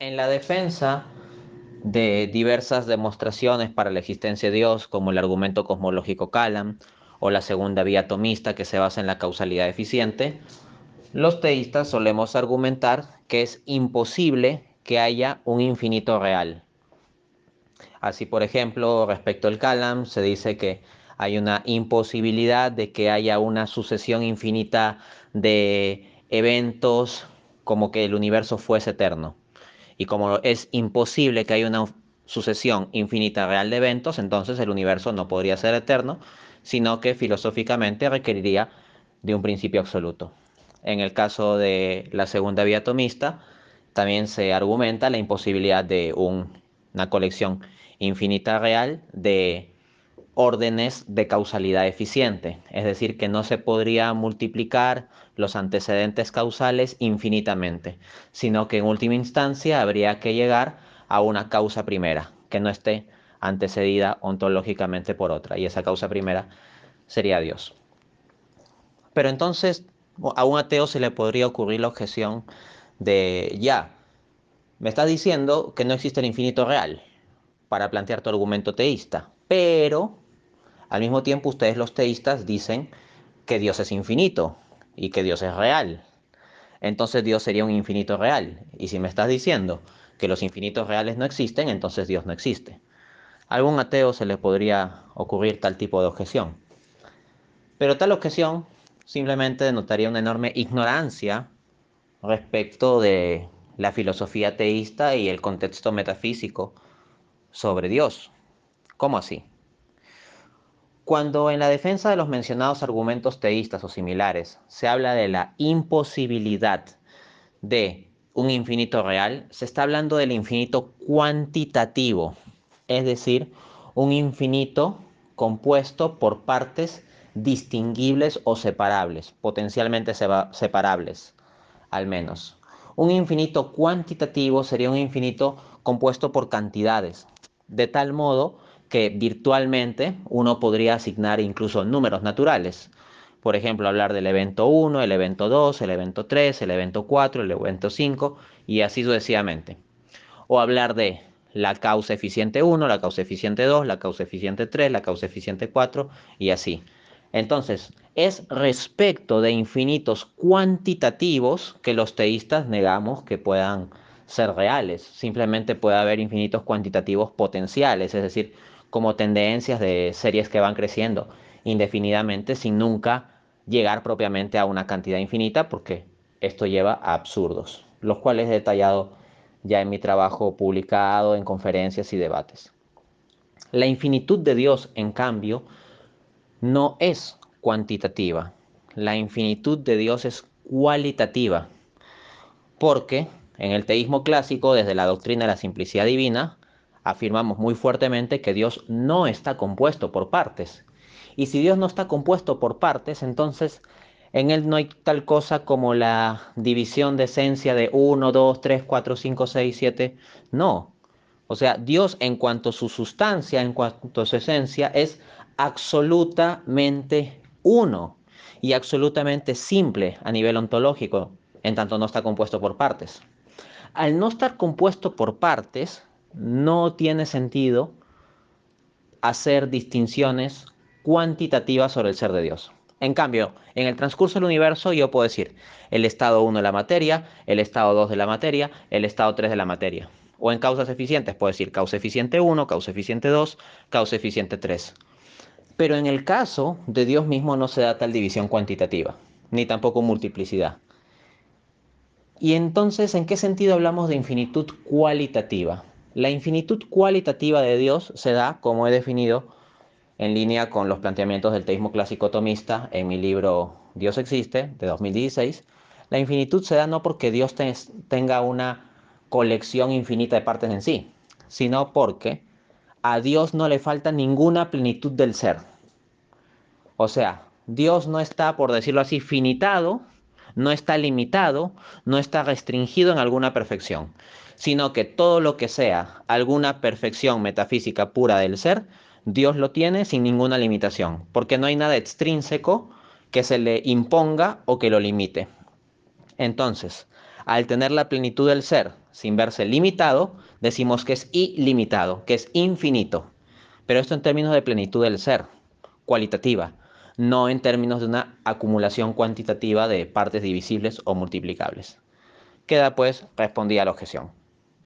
En la defensa de diversas demostraciones para la existencia de Dios, como el argumento cosmológico Kalam o la segunda vía atomista que se basa en la causalidad eficiente, los teístas solemos argumentar que es imposible que haya un infinito real. Así, por ejemplo, respecto al Kalam, se dice que hay una imposibilidad de que haya una sucesión infinita de eventos como que el universo fuese eterno. Y como es imposible que haya una sucesión infinita real de eventos, entonces el universo no podría ser eterno, sino que filosóficamente requeriría de un principio absoluto. En el caso de la segunda vía atomista, también se argumenta la imposibilidad de una colección infinita real de órdenes de causalidad eficiente, es decir, que no se podría multiplicar los antecedentes causales infinitamente, sino que en última instancia habría que llegar a una causa primera, que no esté antecedida ontológicamente por otra, y esa causa primera sería Dios. Pero entonces a un ateo se le podría ocurrir la objeción de, ya, me estás diciendo que no existe el infinito real para plantear tu argumento teísta, pero al mismo tiempo, ustedes los teístas dicen que Dios es infinito y que Dios es real. Entonces Dios sería un infinito real. Y si me estás diciendo que los infinitos reales no existen, entonces Dios no existe. A algún ateo se le podría ocurrir tal tipo de objeción. Pero tal objeción simplemente denotaría una enorme ignorancia respecto de la filosofía teísta y el contexto metafísico sobre Dios. ¿Cómo así? Cuando en la defensa de los mencionados argumentos teístas o similares se habla de la imposibilidad de un infinito real, se está hablando del infinito cuantitativo, es decir, un infinito compuesto por partes distinguibles o separables, potencialmente separables, al menos. Un infinito cuantitativo sería un infinito compuesto por cantidades, de tal modo que virtualmente uno podría asignar incluso números naturales. Por ejemplo, hablar del evento 1, el evento 2, el evento 3, el evento 4, el evento 5 y así sucesivamente. O hablar de la causa eficiente 1, la causa eficiente 2, la causa eficiente 3, la causa eficiente 4 y así. Entonces, es respecto de infinitos cuantitativos que los teístas negamos que puedan ser reales. Simplemente puede haber infinitos cuantitativos potenciales, es decir, como tendencias de series que van creciendo indefinidamente sin nunca llegar propiamente a una cantidad infinita porque esto lleva a absurdos, los cuales he detallado ya en mi trabajo publicado en conferencias y debates. La infinitud de Dios, en cambio, no es cuantitativa. La infinitud de Dios es cualitativa. Porque en el teísmo clásico, desde la doctrina de la simplicidad divina, afirmamos muy fuertemente que Dios no está compuesto por partes. Y si Dios no está compuesto por partes, entonces en Él no hay tal cosa como la división de esencia de 1, 2, 3, 4, 5, 6, 7. No. O sea, Dios en cuanto a su sustancia, en cuanto a su esencia, es absolutamente uno y absolutamente simple a nivel ontológico, en tanto no está compuesto por partes. Al no estar compuesto por partes, no tiene sentido hacer distinciones cuantitativas sobre el ser de Dios. En cambio, en el transcurso del universo yo puedo decir el estado 1 de la materia, el estado 2 de la materia, el estado 3 de la materia. O en causas eficientes puedo decir causa eficiente 1, causa eficiente 2, causa eficiente 3. Pero en el caso de Dios mismo no se da tal división cuantitativa, ni tampoco multiplicidad. Y entonces, ¿en qué sentido hablamos de infinitud cualitativa? La infinitud cualitativa de Dios se da, como he definido, en línea con los planteamientos del teísmo clásico tomista en mi libro Dios existe, de 2016. La infinitud se da no porque Dios tenga una colección infinita de partes en sí, sino porque a Dios no le falta ninguna plenitud del ser. O sea, Dios no está, por decirlo así, finitado, no está limitado, no está restringido en alguna perfección sino que todo lo que sea alguna perfección metafísica pura del ser, Dios lo tiene sin ninguna limitación, porque no hay nada extrínseco que se le imponga o que lo limite. Entonces, Al tener la plenitud del ser sin verse limitado, decimos que es ilimitado, que es infinito. Pero esto en términos de plenitud del ser, cualitativa, no en términos de una acumulación cuantitativa de partes divisibles o multiplicables. Queda pues respondida la objeción.